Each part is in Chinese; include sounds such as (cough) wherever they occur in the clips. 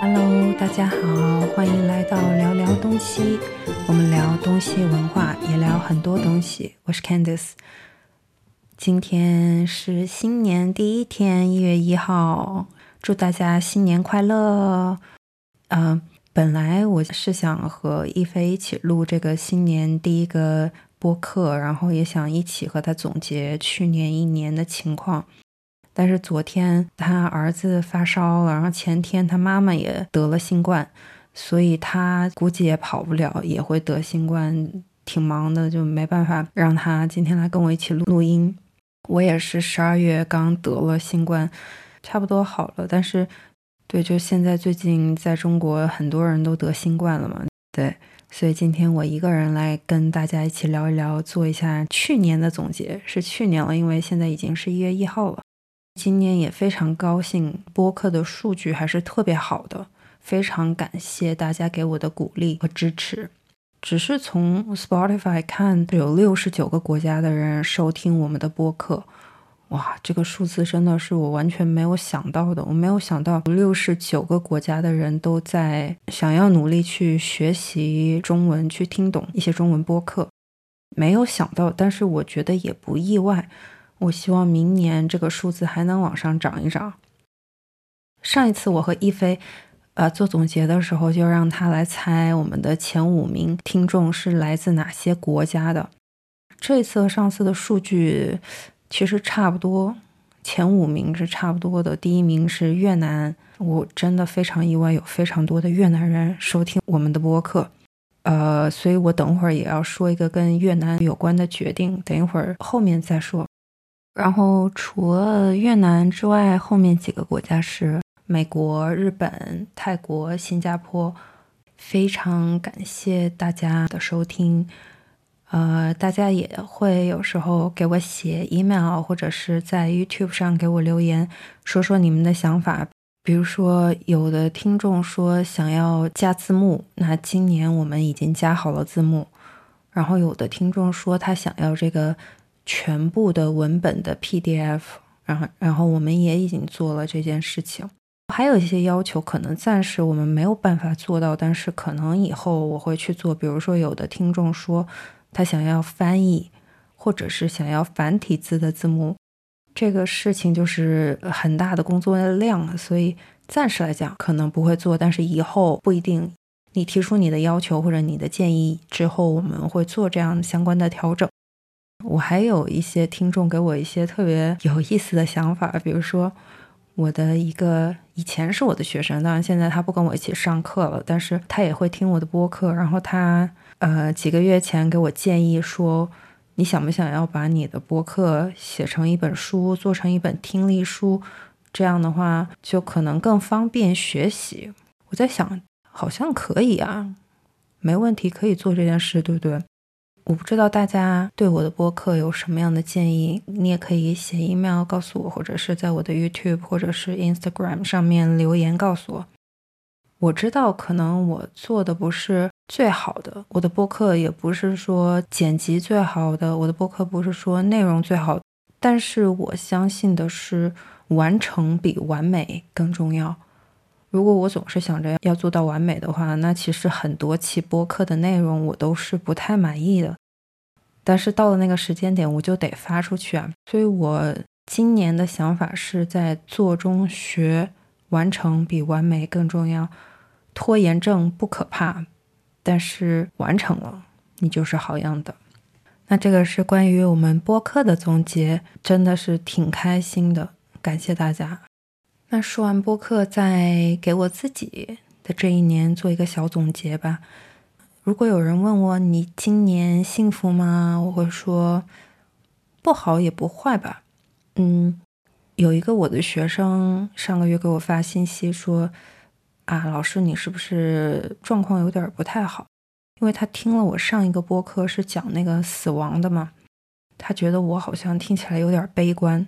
Hello，大家好，欢迎来到聊聊东西。我们聊东西文化，也聊很多东西。我是 Candice，今天是新年第一天，一月一号，祝大家新年快乐。嗯，本来我是想和一菲一起录这个新年第一个播客，然后也想一起和他总结去年一年的情况。但是昨天他儿子发烧了，然后前天他妈妈也得了新冠，所以他估计也跑不了，也会得新冠，挺忙的，就没办法让他今天来跟我一起录录音。我也是十二月刚得了新冠，差不多好了，但是对，就现在最近在中国很多人都得新冠了嘛，对，所以今天我一个人来跟大家一起聊一聊，做一下去年的总结，是去年了，因为现在已经是一月一号了。今年也非常高兴，播客的数据还是特别好的，非常感谢大家给我的鼓励和支持。只是从 Spotify 看，有六十九个国家的人收听我们的播客，哇，这个数字真的是我完全没有想到的。我没有想到六十九个国家的人都在想要努力去学习中文，去听懂一些中文播客，没有想到，但是我觉得也不意外。我希望明年这个数字还能往上涨一涨。上一次我和一菲，呃，做总结的时候，就让他来猜我们的前五名听众是来自哪些国家的。这次和上次的数据其实差不多，前五名是差不多的。第一名是越南，我真的非常意外，有非常多的越南人收听我们的播客。呃，所以我等会儿也要说一个跟越南有关的决定，等一会儿后面再说。然后除了越南之外，后面几个国家是美国、日本、泰国、新加坡。非常感谢大家的收听，呃，大家也会有时候给我写 email，或者是在 YouTube 上给我留言，说说你们的想法。比如说，有的听众说想要加字幕，那今年我们已经加好了字幕。然后有的听众说他想要这个。全部的文本的 PDF，然后然后我们也已经做了这件事情，还有一些要求可能暂时我们没有办法做到，但是可能以后我会去做。比如说，有的听众说他想要翻译，或者是想要繁体字的字幕，这个事情就是很大的工作量了，所以暂时来讲可能不会做，但是以后不一定。你提出你的要求或者你的建议之后，我们会做这样相关的调整。我还有一些听众给我一些特别有意思的想法，比如说我的一个以前是我的学生，当然现在他不跟我一起上课了，但是他也会听我的播客。然后他呃几个月前给我建议说，你想不想要把你的播客写成一本书，做成一本听力书？这样的话就可能更方便学习。我在想，好像可以啊，没问题，可以做这件事，对不对？我不知道大家对我的播客有什么样的建议，你也可以写 email 告诉我，或者是在我的 YouTube 或者是 Instagram 上面留言告诉我。我知道可能我做的不是最好的，我的播客也不是说剪辑最好的，我的播客不是说内容最好，但是我相信的是完成比完美更重要。如果我总是想着要做到完美的话，那其实很多期播客的内容我都是不太满意的。但是到了那个时间点，我就得发出去啊。所以我今年的想法是在做中学，完成比完美更重要。拖延症不可怕，但是完成了，你就是好样的。那这个是关于我们播客的总结，真的是挺开心的，感谢大家。那说完播客，再给我自己的这一年做一个小总结吧。如果有人问我你今年幸福吗？我会说不好也不坏吧。嗯，有一个我的学生上个月给我发信息说啊，老师你是不是状况有点不太好？因为他听了我上一个播客是讲那个死亡的嘛，他觉得我好像听起来有点悲观。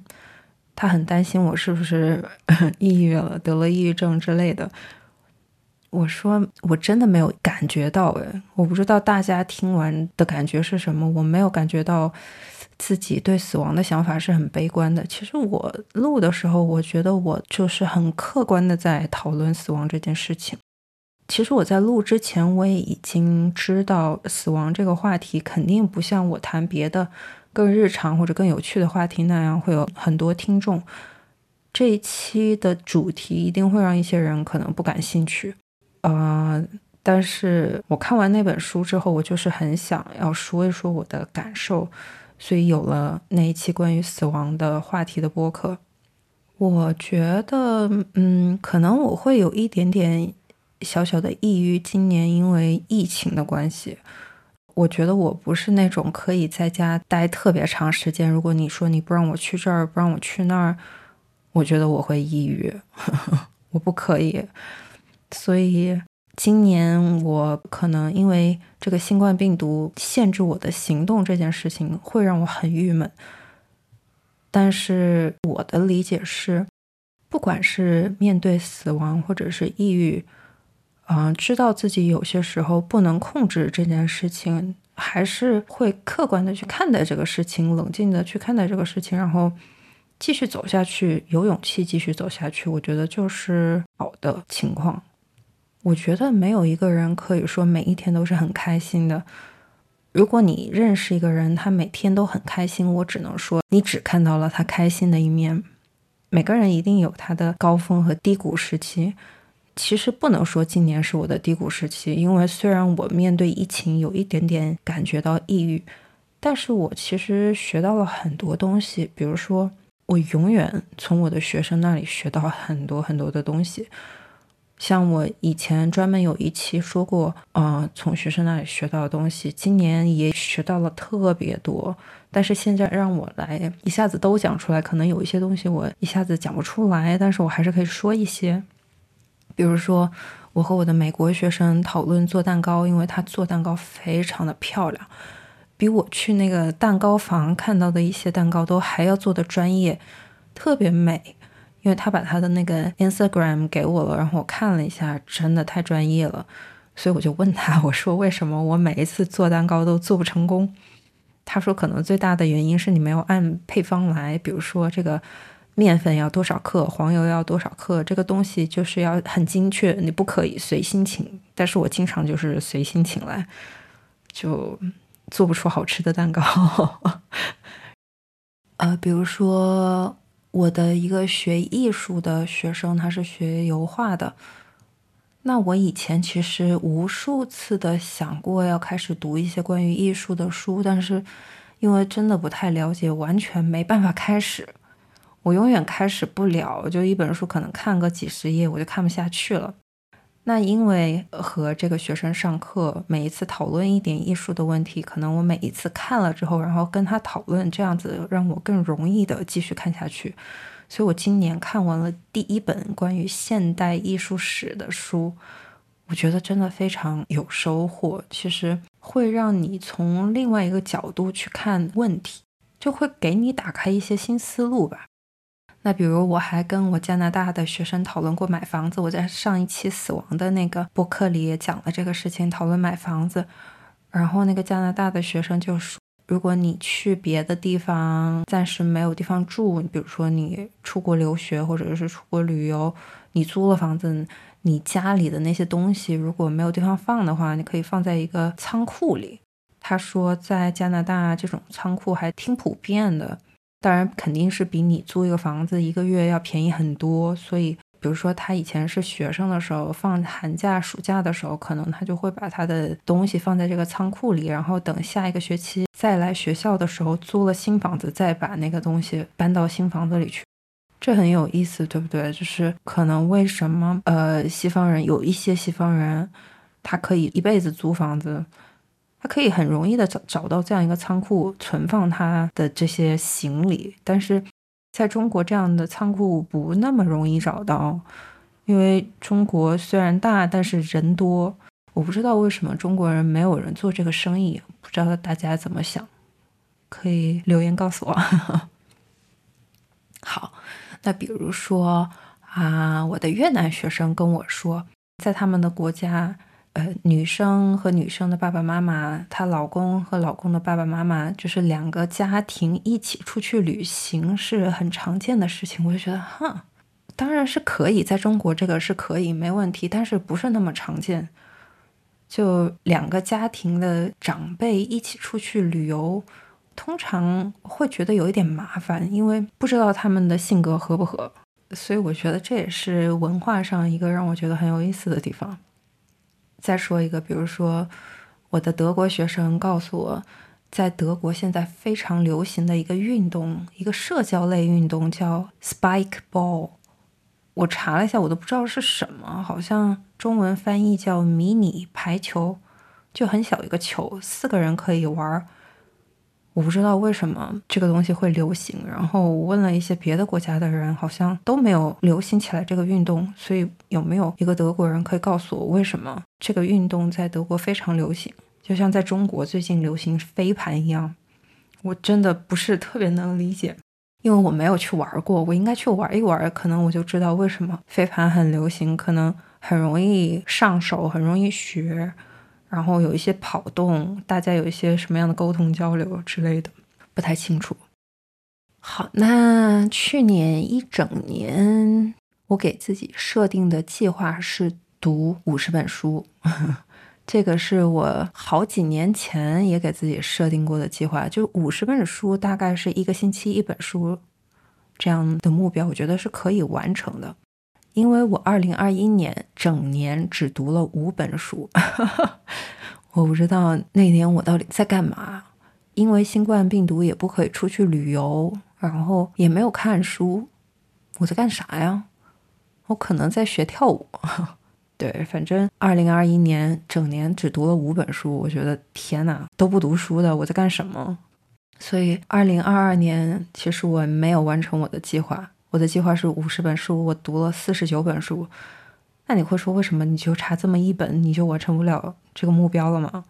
他很担心我是不是 (laughs) 抑郁了，得了抑郁症之类的。我说我真的没有感觉到，诶，我不知道大家听完的感觉是什么。我没有感觉到自己对死亡的想法是很悲观的。其实我录的时候，我觉得我就是很客观的在讨论死亡这件事情。其实我在录之前，我也已经知道死亡这个话题肯定不像我谈别的更日常或者更有趣的话题那样会有很多听众。这一期的主题一定会让一些人可能不感兴趣，呃，但是我看完那本书之后，我就是很想要说一说我的感受，所以有了那一期关于死亡的话题的播客。我觉得，嗯，可能我会有一点点。小小的抑郁，今年因为疫情的关系，我觉得我不是那种可以在家待特别长时间。如果你说你不让我去这儿，不让我去那儿，我觉得我会抑郁，(laughs) 我不可以。所以今年我可能因为这个新冠病毒限制我的行动这件事情，会让我很郁闷。但是我的理解是，不管是面对死亡，或者是抑郁。嗯，知道自己有些时候不能控制这件事情，还是会客观的去看待这个事情，冷静的去看待这个事情，然后继续走下去，有勇气继续走下去。我觉得就是好的情况。我觉得没有一个人可以说每一天都是很开心的。如果你认识一个人，他每天都很开心，我只能说你只看到了他开心的一面。每个人一定有他的高峰和低谷时期。其实不能说今年是我的低谷时期，因为虽然我面对疫情有一点点感觉到抑郁，但是我其实学到了很多东西。比如说，我永远从我的学生那里学到很多很多的东西。像我以前专门有一期说过，嗯，从学生那里学到的东西，今年也学到了特别多。但是现在让我来一下子都讲出来，可能有一些东西我一下子讲不出来，但是我还是可以说一些。比如说，我和我的美国学生讨论做蛋糕，因为他做蛋糕非常的漂亮，比我去那个蛋糕房看到的一些蛋糕都还要做的专业，特别美。因为他把他的那个 Instagram 给我了，然后我看了一下，真的太专业了，所以我就问他，我说为什么我每一次做蛋糕都做不成功？他说可能最大的原因是你没有按配方来，比如说这个。面粉要多少克，黄油要多少克，这个东西就是要很精确，你不可以随心情。但是我经常就是随心情来，就做不出好吃的蛋糕。(laughs) 呃，比如说我的一个学艺术的学生，他是学油画的。那我以前其实无数次的想过要开始读一些关于艺术的书，但是因为真的不太了解，完全没办法开始。我永远开始不了，就一本书可能看个几十页，我就看不下去了。那因为和这个学生上课，每一次讨论一点艺术的问题，可能我每一次看了之后，然后跟他讨论，这样子让我更容易的继续看下去。所以我今年看完了第一本关于现代艺术史的书，我觉得真的非常有收获。其实会让你从另外一个角度去看问题，就会给你打开一些新思路吧。那比如我还跟我加拿大的学生讨论过买房子，我在上一期死亡的那个播客里也讲了这个事情，讨论买房子。然后那个加拿大的学生就说，如果你去别的地方暂时没有地方住，比如说你出国留学或者是出国旅游，你租了房子，你家里的那些东西如果没有地方放的话，你可以放在一个仓库里。他说在加拿大这种仓库还挺普遍的。当然，肯定是比你租一个房子一个月要便宜很多。所以，比如说他以前是学生的时候，放寒假、暑假的时候，可能他就会把他的东西放在这个仓库里，然后等下一个学期再来学校的时候，租了新房子，再把那个东西搬到新房子里去。这很有意思，对不对？就是可能为什么呃，西方人有一些西方人，他可以一辈子租房子。他可以很容易的找找到这样一个仓库存放他的这些行李，但是在中国这样的仓库不那么容易找到，因为中国虽然大，但是人多。我不知道为什么中国人没有人做这个生意，不知道大家怎么想，可以留言告诉我。(laughs) 好，那比如说啊，我的越南学生跟我说，在他们的国家。呃，女生和女生的爸爸妈妈，她老公和老公的爸爸妈妈，就是两个家庭一起出去旅行是很常见的事情。我就觉得，哈，当然是可以，在中国这个是可以没问题，但是不是那么常见。就两个家庭的长辈一起出去旅游，通常会觉得有一点麻烦，因为不知道他们的性格合不合。所以我觉得这也是文化上一个让我觉得很有意思的地方。再说一个，比如说我的德国学生告诉我，在德国现在非常流行的一个运动，一个社交类运动叫 Spike Ball。我查了一下，我都不知道是什么，好像中文翻译叫迷你排球，就很小一个球，四个人可以玩儿。我不知道为什么这个东西会流行，然后我问了一些别的国家的人，好像都没有流行起来这个运动。所以有没有一个德国人可以告诉我，为什么这个运动在德国非常流行，就像在中国最近流行飞盘一样？我真的不是特别能理解，因为我没有去玩过，我应该去玩一玩，可能我就知道为什么飞盘很流行，可能很容易上手，很容易学。然后有一些跑动，大家有一些什么样的沟通交流之类的，不太清楚。好，那去年一整年，我给自己设定的计划是读五十本书，(laughs) 这个是我好几年前也给自己设定过的计划，就五十本书，大概是一个星期一本书这样的目标，我觉得是可以完成的。因为我二零二一年整年只读了五本书，(laughs) 我不知道那年我到底在干嘛。因为新冠病毒也不可以出去旅游，然后也没有看书，我在干啥呀？我可能在学跳舞。对，反正二零二一年整年只读了五本书，我觉得天呐，都不读书的我在干什么？所以二零二二年其实我没有完成我的计划。我的计划是五十本书，我读了四十九本书。那你会说，为什么你就差这么一本，你就完成不了这个目标了吗？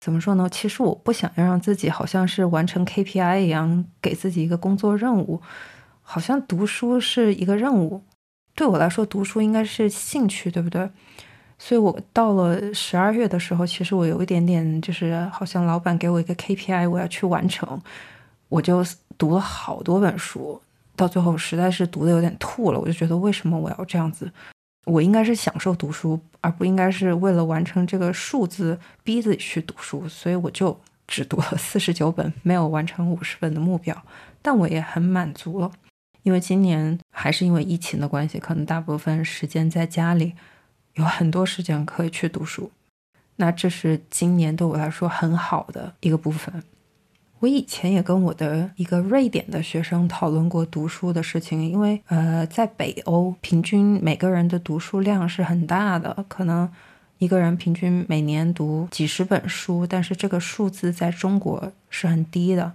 怎么说呢？其实我不想要让自己好像是完成 KPI 一样，给自己一个工作任务，好像读书是一个任务。对我来说，读书应该是兴趣，对不对？所以我到了十二月的时候，其实我有一点点，就是好像老板给我一个 KPI，我要去完成，我就读了好多本书。到最后实在是读的有点吐了，我就觉得为什么我要这样子？我应该是享受读书，而不应该是为了完成这个数字逼自己去读书。所以我就只读了四十九本，没有完成五十本的目标。但我也很满足了，因为今年还是因为疫情的关系，可能大部分时间在家里，有很多时间可以去读书。那这是今年对我来说很好的一个部分。我以前也跟我的一个瑞典的学生讨论过读书的事情，因为呃，在北欧平均每个人的读书量是很大的，可能一个人平均每年读几十本书，但是这个数字在中国是很低的。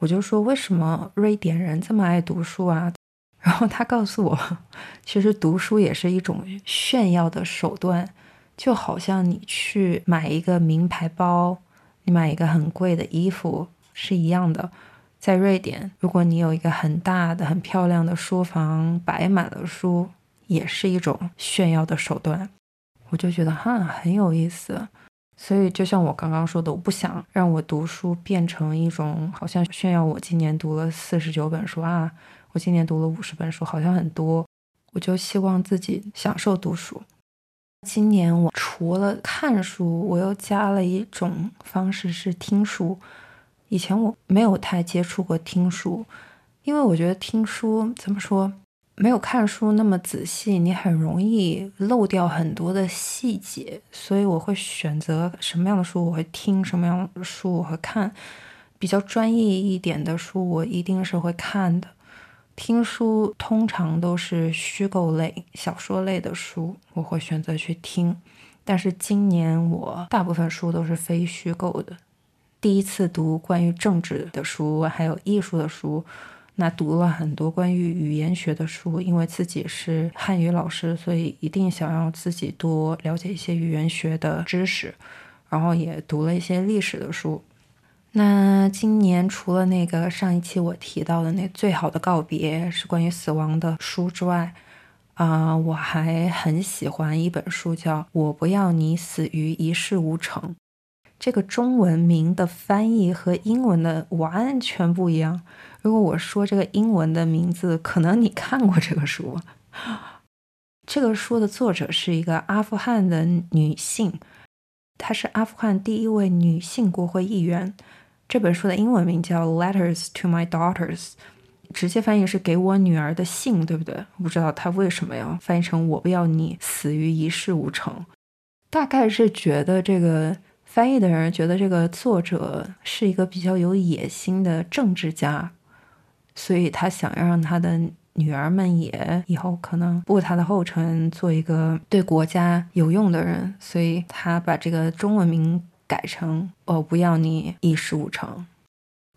我就说为什么瑞典人这么爱读书啊？(laughs) 然后他告诉我，其实读书也是一种炫耀的手段，就好像你去买一个名牌包，你买一个很贵的衣服。是一样的，在瑞典，如果你有一个很大的、很漂亮的书房，摆满了书，也是一种炫耀的手段。我就觉得哈很有意思。所以，就像我刚刚说的，我不想让我读书变成一种好像炫耀我今年读了四十九本书啊，我今年读了五十本书，好像很多。我就希望自己享受读书。今年我除了看书，我又加了一种方式是听书。以前我没有太接触过听书，因为我觉得听书怎么说，没有看书那么仔细，你很容易漏掉很多的细节，所以我会选择什么样的书我会听，什么样的书我会看。比较专业一点的书，我一定是会看的。听书通常都是虚构类、小说类的书，我会选择去听。但是今年我大部分书都是非虚构的。第一次读关于政治的书，还有艺术的书，那读了很多关于语言学的书。因为自己是汉语老师，所以一定想要自己多了解一些语言学的知识。然后也读了一些历史的书。那今年除了那个上一期我提到的那《最好的告别》是关于死亡的书之外，啊，我还很喜欢一本书，叫《我不要你死于一事无成》。这个中文名的翻译和英文的完全不一样。如果我说这个英文的名字，可能你看过这个书。(laughs) 这个书的作者是一个阿富汗的女性，她是阿富汗第一位女性国会议员。这本书的英文名叫《Letters to My Daughters》。直接翻译是给我女儿的信，对不对？不知道他为什么要翻译成“我不要你死于一事无成”。大概是觉得这个翻译的人觉得这个作者是一个比较有野心的政治家，所以他想要让他的女儿们也以后可能步他的后尘，做一个对国家有用的人。所以他把这个中文名改成“我不要你一事无成”。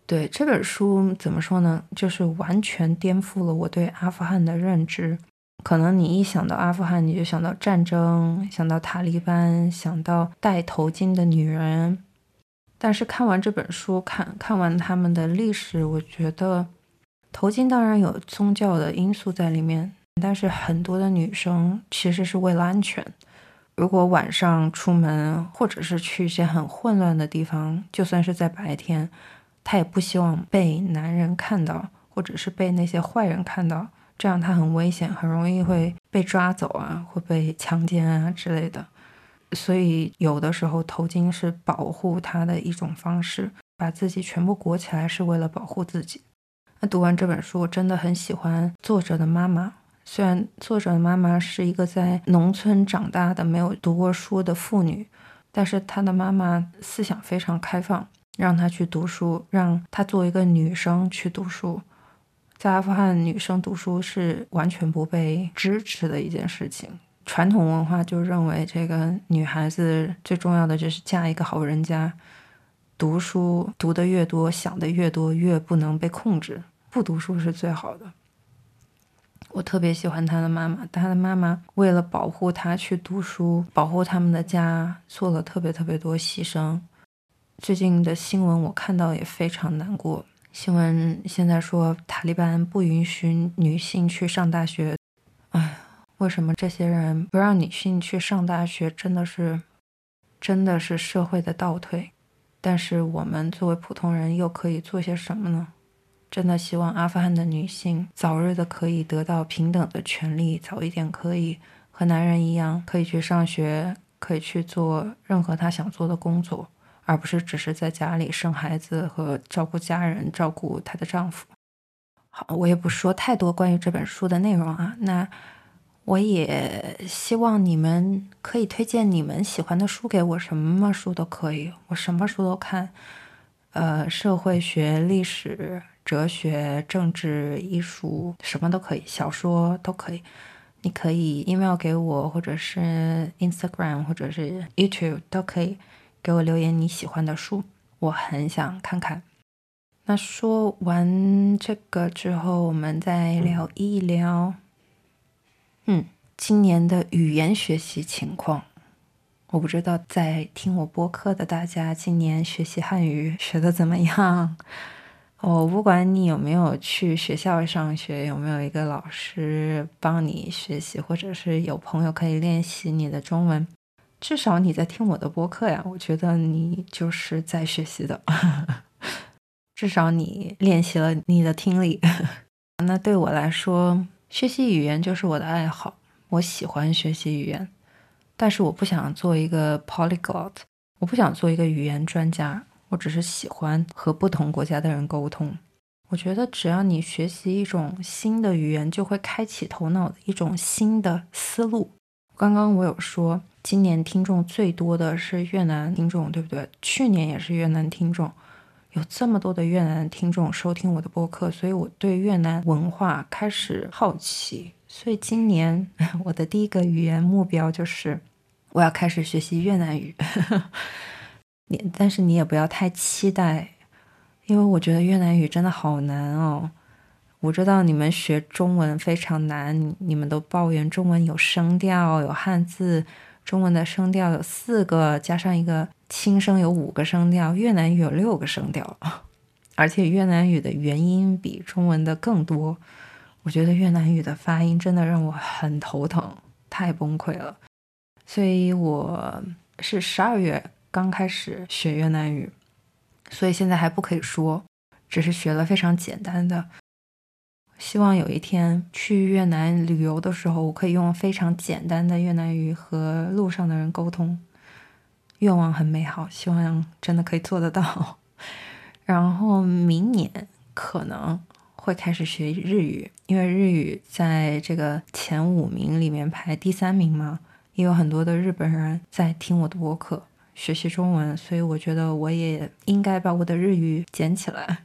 对这本书怎么说呢？就是完全颠覆了我对阿富汗的认知。可能你一想到阿富汗，你就想到战争，想到塔利班，想到戴头巾的女人。但是看完这本书，看看完他们的历史，我觉得头巾当然有宗教的因素在里面，但是很多的女生其实是为了安全。如果晚上出门，或者是去一些很混乱的地方，就算是在白天。她也不希望被男人看到，或者是被那些坏人看到，这样他很危险，很容易会被抓走啊，会被强奸啊之类的。所以有的时候头巾是保护他的一种方式，把自己全部裹起来是为了保护自己。那读完这本书，我真的很喜欢作者的妈妈。虽然作者的妈妈是一个在农村长大的、没有读过书的妇女，但是她的妈妈思想非常开放。让她去读书，让她作为一个女生去读书，在阿富汗，女生读书是完全不被支持的一件事情。传统文化就认为，这个女孩子最重要的就是嫁一个好人家，读书读得越多，想得越多，越不能被控制。不读书是最好的。我特别喜欢她的妈妈，她的妈妈为了保护她去读书，保护他们的家，做了特别特别多牺牲。最近的新闻我看到也非常难过。新闻现在说塔利班不允许女性去上大学，哎，为什么这些人不让女性去上大学？真的是，真的是社会的倒退。但是我们作为普通人又可以做些什么呢？真的希望阿富汗的女性早日的可以得到平等的权利，早一点可以和男人一样，可以去上学，可以去做任何她想做的工作。而不是只是在家里生孩子和照顾家人、照顾她的丈夫。好，我也不说太多关于这本书的内容啊。那我也希望你们可以推荐你们喜欢的书给我，什么书都可以，我什么书都看。呃，社会学、历史、哲学、政治、艺术，什么都可以，小说都可以。你可以 email 给我，或者是 Instagram，或者是 YouTube 都可以。给我留言你喜欢的书，我很想看看。那说完这个之后，我们再聊一聊，嗯，今年的语言学习情况。我不知道在听我播客的大家，今年学习汉语学的怎么样？我 (laughs) 不管你有没有去学校上学，有没有一个老师帮你学习，或者是有朋友可以练习你的中文。至少你在听我的播客呀，我觉得你就是在学习的。至少你练习了你的听力。(laughs) 那对我来说，学习语言就是我的爱好。我喜欢学习语言，但是我不想做一个 polyglot，我不想做一个语言专家。我只是喜欢和不同国家的人沟通。我觉得只要你学习一种新的语言，就会开启头脑的一种新的思路。刚刚我有说。今年听众最多的是越南听众，对不对？去年也是越南听众，有这么多的越南听众收听我的播客，所以我对越南文化开始好奇。所以今年 (laughs) 我的第一个语言目标就是我要开始学习越南语。(laughs) 你但是你也不要太期待，因为我觉得越南语真的好难哦。我知道你们学中文非常难，你们都抱怨中文有声调、有汉字。中文的声调有四个，加上一个轻声有五个声调，越南语有六个声调，(laughs) 而且越南语的元音比中文的更多。我觉得越南语的发音真的让我很头疼，太崩溃了。所以我是十二月刚开始学越南语，所以现在还不可以说，只是学了非常简单的。希望有一天去越南旅游的时候，我可以用非常简单的越南语和路上的人沟通。愿望很美好，希望真的可以做得到。(laughs) 然后明年可能会开始学日语，因为日语在这个前五名里面排第三名嘛，也有很多的日本人在听我的播客学习中文，所以我觉得我也应该把我的日语捡起来。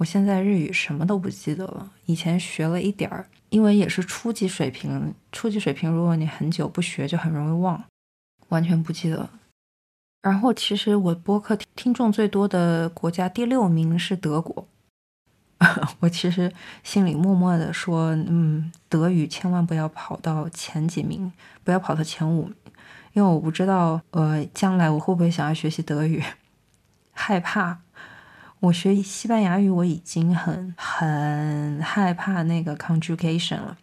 我现在日语什么都不记得了，以前学了一点儿，因为也是初级水平。初级水平，如果你很久不学，就很容易忘，完全不记得。然后，其实我播客听众最多的国家第六名是德国。(laughs) 我其实心里默默的说，嗯，德语千万不要跑到前几名，不要跑到前五，因为我不知道，呃，将来我会不会想要学习德语，(laughs) 害怕。我学西班牙语，我已经很很害怕那个 conjugation 了。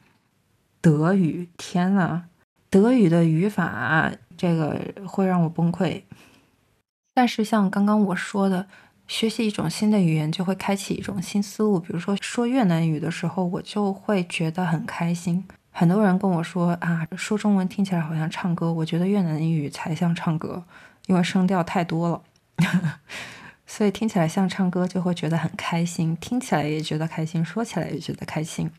德语，天呐，德语的语法这个会让我崩溃。但是像刚刚我说的，学习一种新的语言就会开启一种新思路。比如说说越南语的时候，我就会觉得很开心。很多人跟我说啊，说中文听起来好像唱歌，我觉得越南语才像唱歌，因为声调太多了。所以听起来像唱歌，就会觉得很开心，听起来也觉得开心，说起来也觉得开心。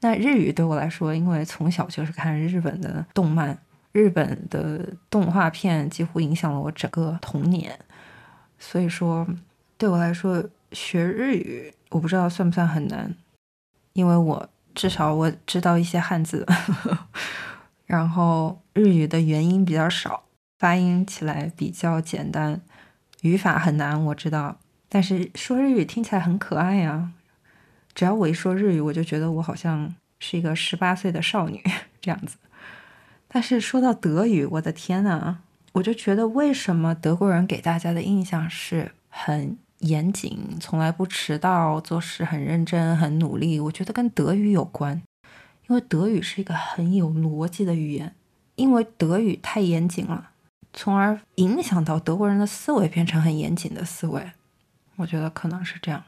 那日语对我来说，因为从小就是看日本的动漫，日本的动画片几乎影响了我整个童年，所以说对我来说学日语，我不知道算不算很难，因为我至少我知道一些汉字，(laughs) 然后日语的元音比较少，发音起来比较简单。语法很难，我知道，但是说日语听起来很可爱呀。只要我一说日语，我就觉得我好像是一个十八岁的少女这样子。但是说到德语，我的天呐，我就觉得为什么德国人给大家的印象是很严谨，从来不迟到，做事很认真、很努力？我觉得跟德语有关，因为德语是一个很有逻辑的语言，因为德语太严谨了。从而影响到德国人的思维变成很严谨的思维，我觉得可能是这样。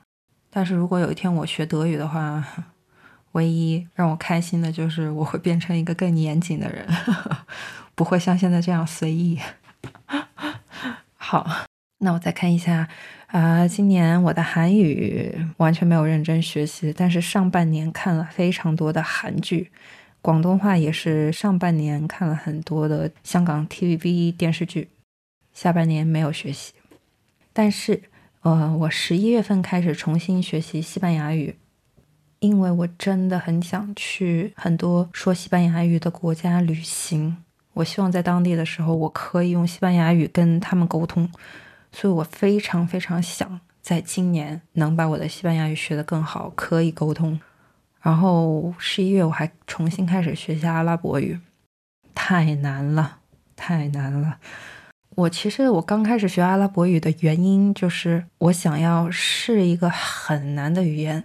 但是如果有一天我学德语的话，唯一让我开心的就是我会变成一个更严谨的人，(laughs) 不会像现在这样随意。(laughs) 好，那我再看一下，啊，今年我的韩语完全没有认真学习，但是上半年看了非常多的韩剧。广东话也是上半年看了很多的香港 TVB 电视剧，下半年没有学习。但是，呃，我十一月份开始重新学习西班牙语，因为我真的很想去很多说西班牙语的国家旅行。我希望在当地的时候，我可以用西班牙语跟他们沟通，所以我非常非常想在今年能把我的西班牙语学得更好，可以沟通。然后十一月我还重新开始学习阿拉伯语，太难了，太难了。我其实我刚开始学阿拉伯语的原因就是我想要试一个很难的语言，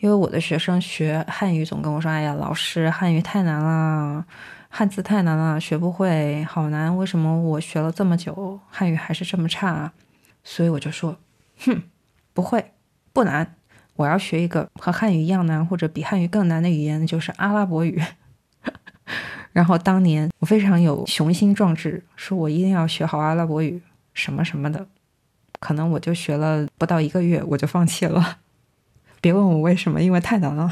因为我的学生学汉语总跟我说：“哎呀，老师，汉语太难了，汉字太难了，学不会，好难。为什么我学了这么久，汉语还是这么差？”所以我就说：“哼，不会，不难。”我要学一个和汉语一样难或者比汉语更难的语言，就是阿拉伯语。(laughs) 然后当年我非常有雄心壮志，说我一定要学好阿拉伯语，什么什么的。可能我就学了不到一个月，我就放弃了。(laughs) 别问我为什么，因为太难了。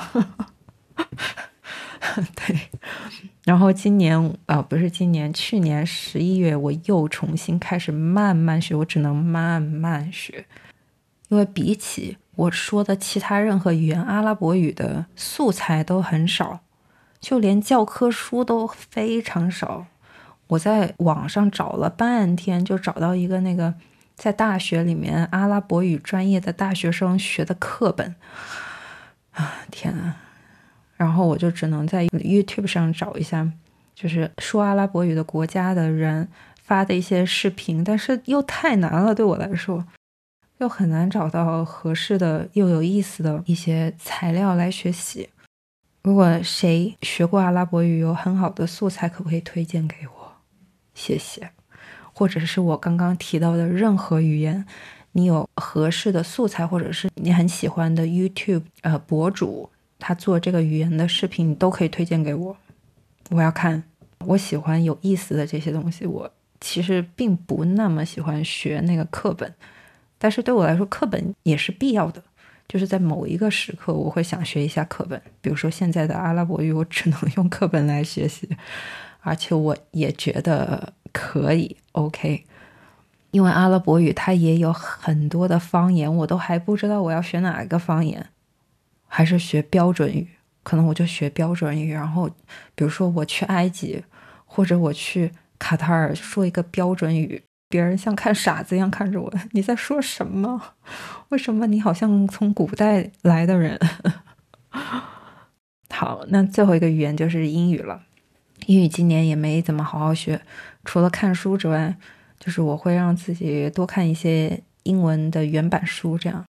(laughs) 对。然后今年啊，不是今年，去年十一月我又重新开始慢慢学，我只能慢慢学，因为比起。我说的其他任何语言，阿拉伯语的素材都很少，就连教科书都非常少。我在网上找了半天，就找到一个那个在大学里面阿拉伯语专业的大学生学的课本。啊，天啊！然后我就只能在 YouTube 上找一下，就是说阿拉伯语的国家的人发的一些视频，但是又太难了，对我来说。又很难找到合适的又有意思的一些材料来学习，如果谁学过阿拉伯语有很好的素材，可不可以推荐给我？谢谢。或者是我刚刚提到的任何语言，你有合适的素材，或者是你很喜欢的 YouTube 呃博主，他做这个语言的视频，你都可以推荐给我。我要看，我喜欢有意思的这些东西。我其实并不那么喜欢学那个课本，但是对我来说，课本也是必要的。就是在某一个时刻，我会想学一下课本。比如说现在的阿拉伯语，我只能用课本来学习，而且我也觉得可以 OK。因为阿拉伯语它也有很多的方言，我都还不知道我要学哪一个方言，还是学标准语。可能我就学标准语，然后比如说我去埃及或者我去卡塔尔说一个标准语。别人像看傻子一样看着我，(laughs) 你在说什么？为什么你好像从古代来的人？(laughs) 好，那最后一个语言就是英语了。英语今年也没怎么好好学，除了看书之外，就是我会让自己多看一些英文的原版书。这样，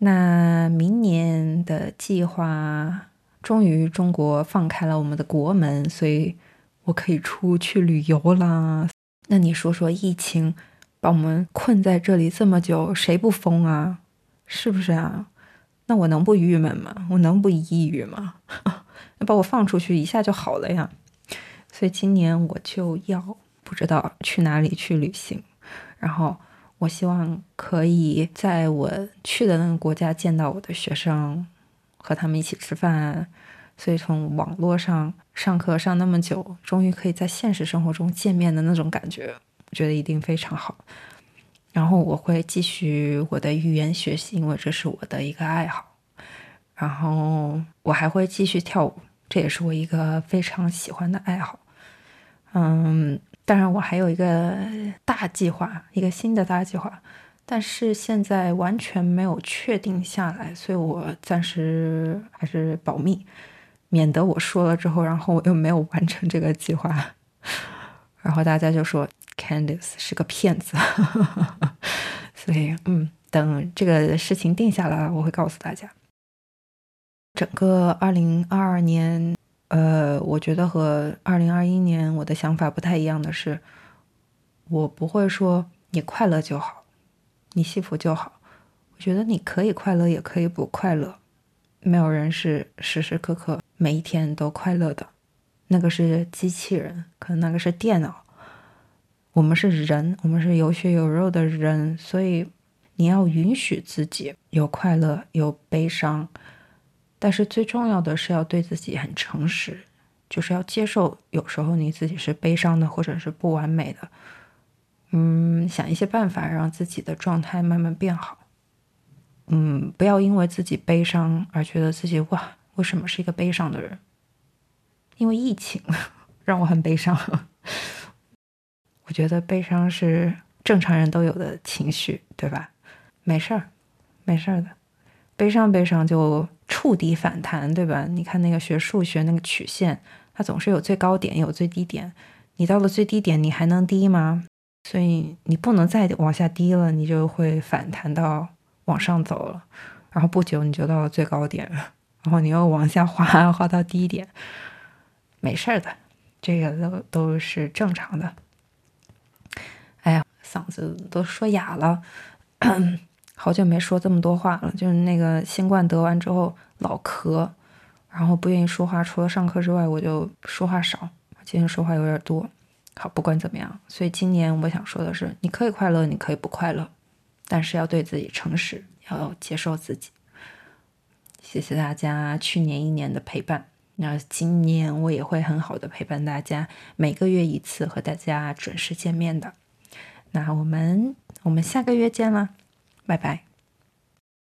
那明年的计划，终于中国放开了我们的国门，所以我可以出去旅游啦。那你说说，疫情把我们困在这里这么久，谁不疯啊？是不是啊？那我能不郁闷吗？我能不抑郁吗？(laughs) 那把我放出去一下就好了呀。所以今年我就要不知道去哪里去旅行，然后我希望可以在我去的那个国家见到我的学生，和他们一起吃饭。所以从网络上上课上那么久，终于可以在现实生活中见面的那种感觉，我觉得一定非常好。然后我会继续我的语言学习，因为这是我的一个爱好。然后我还会继续跳舞，这也是我一个非常喜欢的爱好。嗯，当然我还有一个大计划，一个新的大计划，但是现在完全没有确定下来，所以我暂时还是保密。免得我说了之后，然后我又没有完成这个计划，然后大家就说 Candice 是个骗子。(laughs) 所以，嗯，等这个事情定下来，我会告诉大家。整个二零二二年，呃，我觉得和二零二一年我的想法不太一样的是，我不会说你快乐就好，你幸福就好。我觉得你可以快乐，也可以不快乐。没有人是时时刻刻每一天都快乐的，那个是机器人，可能那个是电脑。我们是人，我们是有血有肉的人，所以你要允许自己有快乐，有悲伤。但是最重要的是要对自己很诚实，就是要接受有时候你自己是悲伤的，或者是不完美的。嗯，想一些办法让自己的状态慢慢变好。嗯，不要因为自己悲伤而觉得自己哇，为什么是一个悲伤的人？因为疫情 (laughs) 让我很悲伤。我觉得悲伤是正常人都有的情绪，对吧？没事儿，没事儿的。悲伤，悲伤就触底反弹，对吧？你看那个学数学那个曲线，它总是有最高点，有最低点。你到了最低点，你还能低吗？所以你不能再往下低了，你就会反弹到。往上走了，然后不久你就到了最高点，然后你又往下滑，(laughs) 滑到低点，没事儿的，这个都都是正常的。哎呀，嗓子都说哑了，(clears throat) 好久没说这么多话了。就是那个新冠得完之后老咳，然后不愿意说话，除了上课之外，我就说话少。今天说话有点多。好，不管怎么样，所以今年我想说的是，你可以快乐，你可以不快乐。但是要对自己诚实，要接受自己。谢谢大家去年一年的陪伴，那今年我也会很好的陪伴大家，每个月一次和大家准时见面的。那我们我们下个月见了，拜拜。